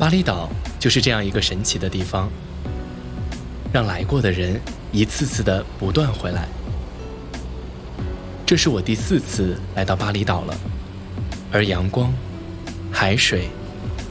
巴厘岛就是这样一个神奇的地方，让来过的人一次次的不断回来。这是我第四次来到巴厘岛了，而阳光、海水、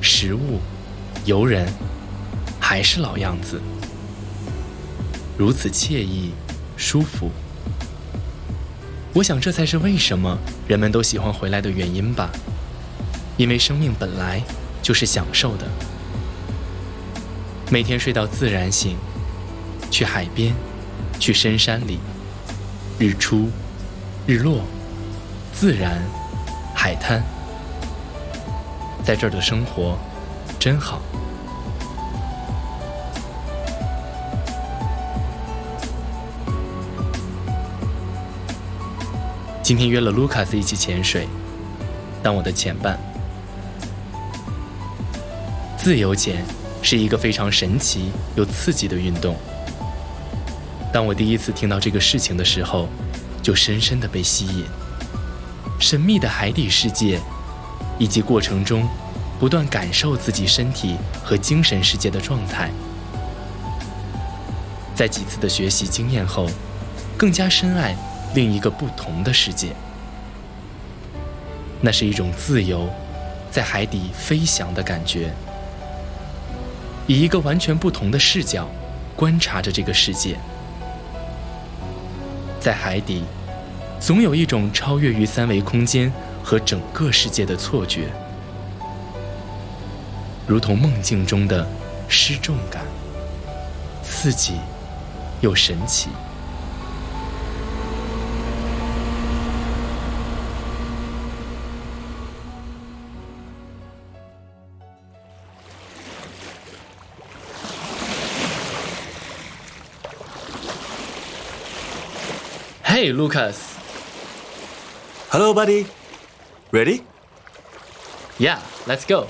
食物、游人还是老样子，如此惬意、舒服。我想这才是为什么人们都喜欢回来的原因吧，因为生命本来就是享受的。每天睡到自然醒，去海边，去深山里，日出。日落，自然，海滩，在这儿的生活真好。今天约了卢卡斯一起潜水，当我的潜伴。自由潜是一个非常神奇又刺激的运动。当我第一次听到这个事情的时候。就深深的被吸引，神秘的海底世界，以及过程中不断感受自己身体和精神世界的状态。在几次的学习经验后，更加深爱另一个不同的世界。那是一种自由，在海底飞翔的感觉，以一个完全不同的视角观察着这个世界。在海底，总有一种超越于三维空间和整个世界的错觉，如同梦境中的失重感，刺激又神奇。Hey, Lucas. Hello, buddy. Ready? Yeah, let's go.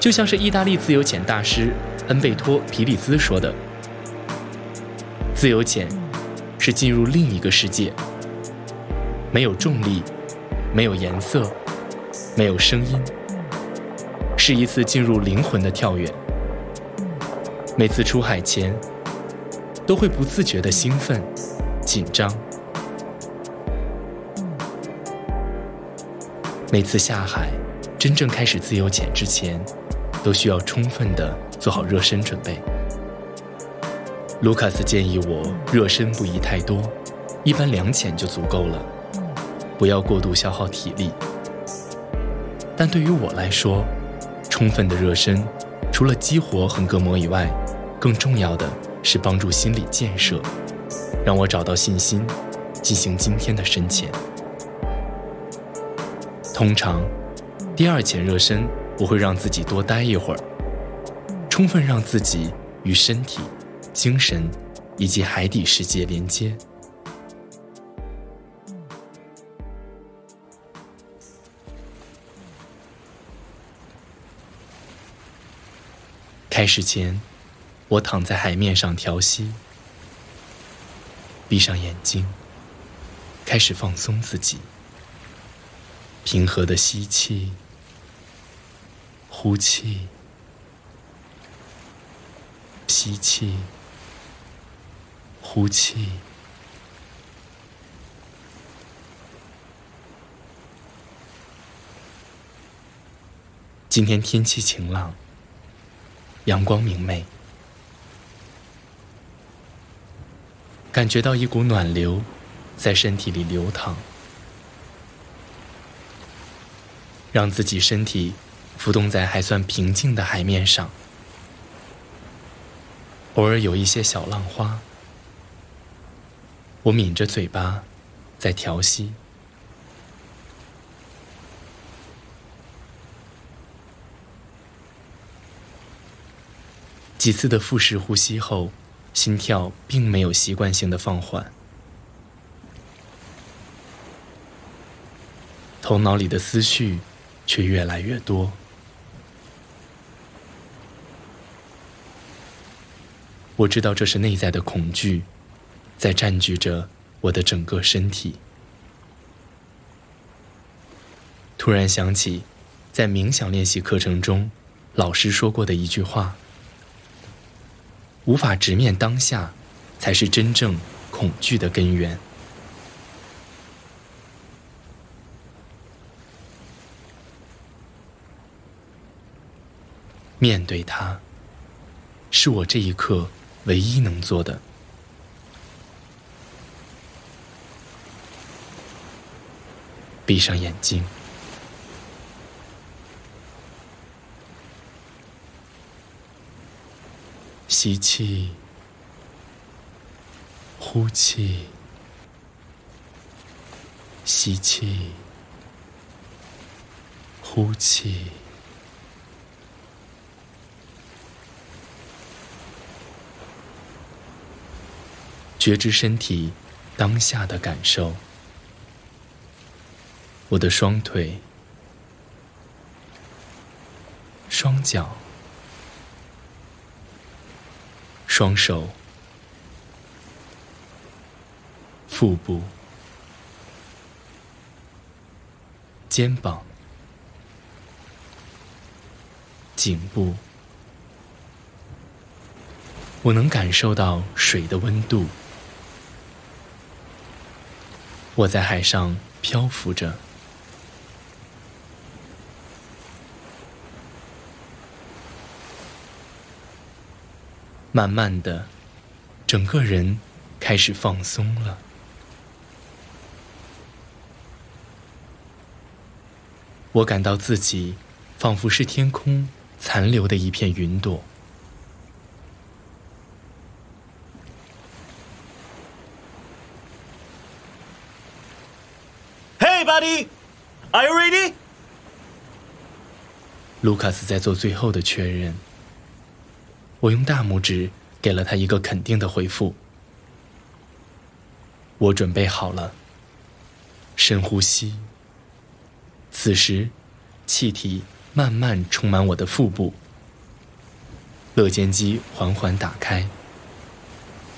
就像是意大利自由潜大师恩贝托·皮里兹说的：“自由潜是进入另一个世界，没有重力，没有颜色，没有声音。”是一次进入灵魂的跳跃。每次出海前，都会不自觉的兴奋、紧张。每次下海，真正开始自由潜之前，都需要充分的做好热身准备。卢卡斯建议我热身不宜太多，一般两潜就足够了，不要过度消耗体力。但对于我来说，充分的热身，除了激活横膈膜以外，更重要的是帮助心理建设，让我找到信心，进行今天的深潜。通常，第二潜热身我会让自己多待一会儿，充分让自己与身体、精神以及海底世界连接。开始前，我躺在海面上调息，闭上眼睛，开始放松自己，平和的吸气，呼气，吸气，呼气。今天天气晴朗。阳光明媚，感觉到一股暖流在身体里流淌，让自己身体浮动在还算平静的海面上，偶尔有一些小浪花，我抿着嘴巴在调息。几次的腹式呼吸后，心跳并没有习惯性的放缓，头脑里的思绪却越来越多。我知道这是内在的恐惧在占据着我的整个身体。突然想起，在冥想练习课程中，老师说过的一句话：“无法直面当下，才是真正恐惧的根源。”面对它，是我这一刻唯一能做的。闭上眼睛。吸气，呼气，吸气，呼气，觉知身体当下的感受。我的双腿、双脚。双手、腹部、肩膀、颈部，我能感受到水的温度。我在海上漂浮着。慢慢的，整个人开始放松了。我感到自己仿佛是天空残留的一片云朵。Hey, buddy, are you ready? 卢卡斯在做最后的确认。我用大拇指给了他一个肯定的回复。我准备好了。深呼吸。此时，气体慢慢充满我的腹部。肋间肌缓缓打开。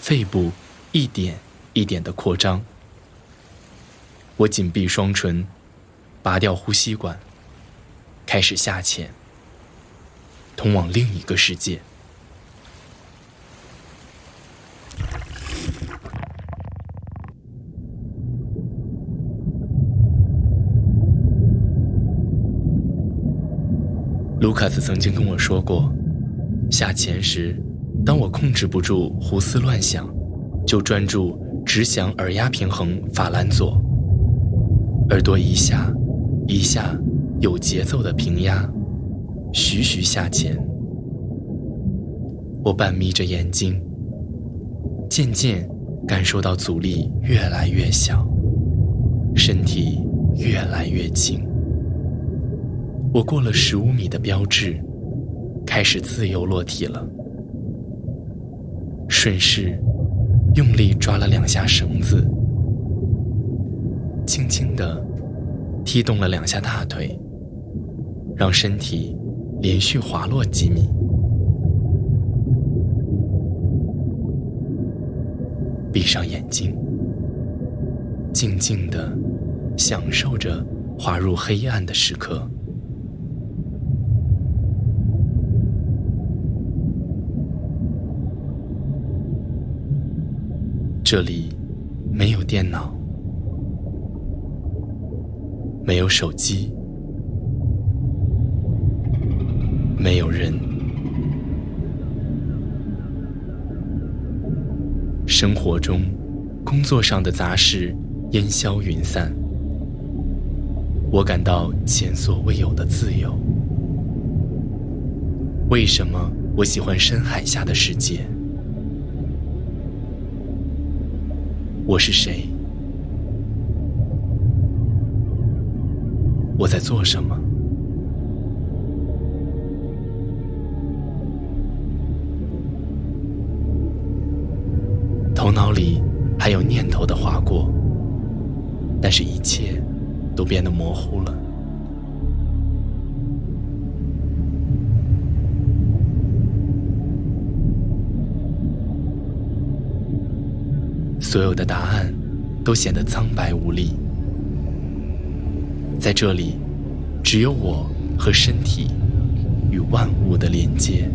肺部一点一点的扩张。我紧闭双唇，拔掉呼吸管，开始下潜，通往另一个世界。卢卡斯曾经跟我说过，下潜时，当我控制不住胡思乱想，就专注只想耳压平衡法兰佐，耳朵一下一下有节奏的平压，徐徐下潜。我半眯着眼睛，渐渐感受到阻力越来越小，身体越来越轻。我过了十五米的标志，开始自由落体了。顺势用力抓了两下绳子，轻轻地踢动了两下大腿，让身体连续滑落几米。闭上眼睛，静静地享受着滑入黑暗的时刻。这里没有电脑，没有手机，没有人，生活中、工作上的杂事烟消云散，我感到前所未有的自由。为什么我喜欢深海下的世界？我是谁？我在做什么？头脑里还有念头的划过，但是一切都变得模糊了。所有的答案都显得苍白无力。在这里，只有我和身体与万物的连接。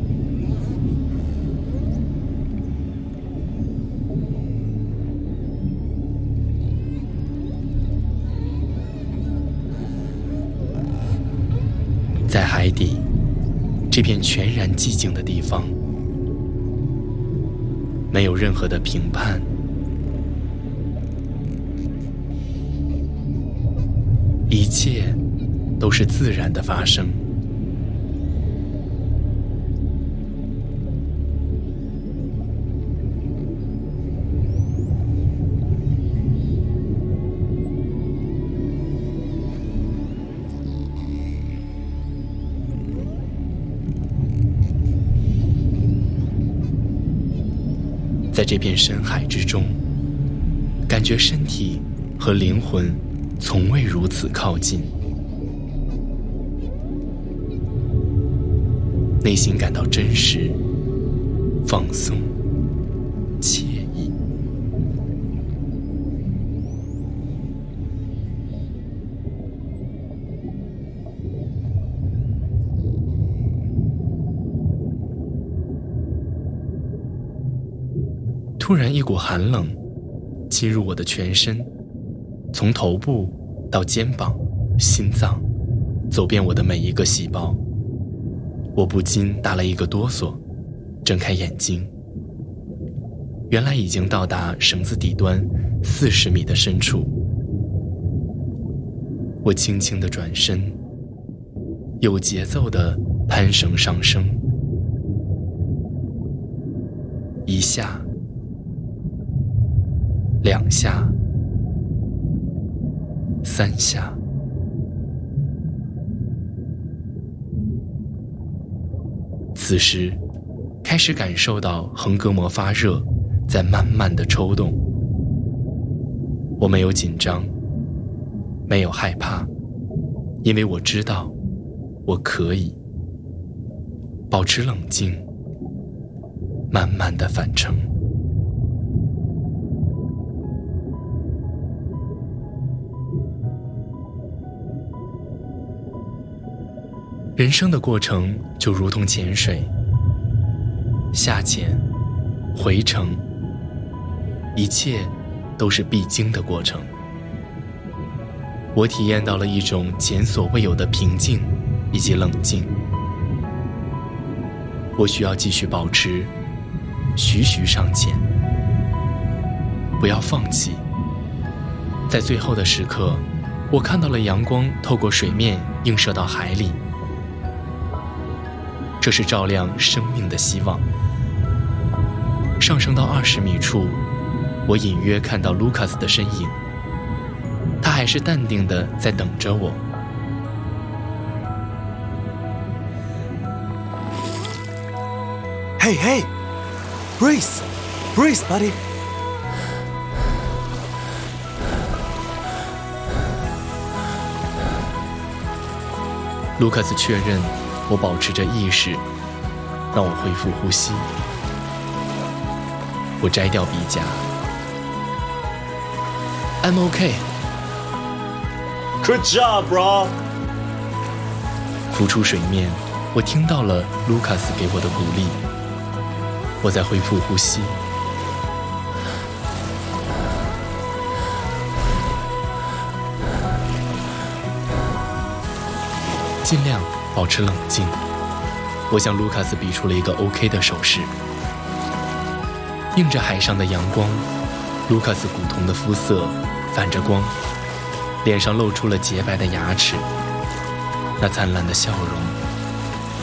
在海底，这片全然寂静的地方，没有任何的评判，一切都是自然的发生。在这片深海之中，感觉身体和灵魂从未如此靠近，内心感到真实、放松、惬意。突然，一股寒冷侵入我的全身，从头部到肩膀、心脏，走遍我的每一个细胞。我不禁打了一个哆嗦，睁开眼睛，原来已经到达绳子底端四十米的深处。我轻轻的转身，有节奏的攀绳上升，一下。两下，三下，此时开始感受到横膈膜发热，在慢慢的抽动。我没有紧张，没有害怕，因为我知道我可以保持冷静，慢慢的返程。人生的过程就如同潜水，下潜、回程，一切都是必经的过程。我体验到了一种前所未有的平静以及冷静。我需要继续保持，徐徐上潜，不要放弃。在最后的时刻，我看到了阳光透过水面映射到海里。这是照亮生命的希望。上升到二十米处，我隐约看到卢卡斯的身影。他还是淡定的在等着我。Hey, hey, breathe, breathe, buddy. 卢卡斯确认。我保持着意识，让我恢复呼吸。我摘掉鼻夹。I'm okay.。Good job, bro。浮出水面，我听到了卢卡斯给我的鼓励。我在恢复呼吸，尽量。保持冷静，我向卢卡斯比出了一个 OK 的手势。映着海上的阳光，卢卡斯古铜的肤色反着光，脸上露出了洁白的牙齿。那灿烂的笑容，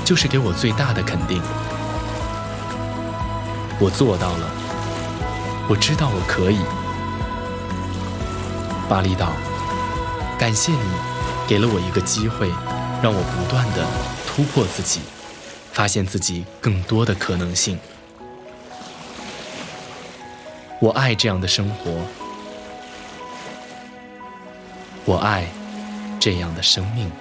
就是给我最大的肯定。我做到了，我知道我可以。巴厘岛，感谢你，给了我一个机会。让我不断的突破自己，发现自己更多的可能性。我爱这样的生活，我爱这样的生命。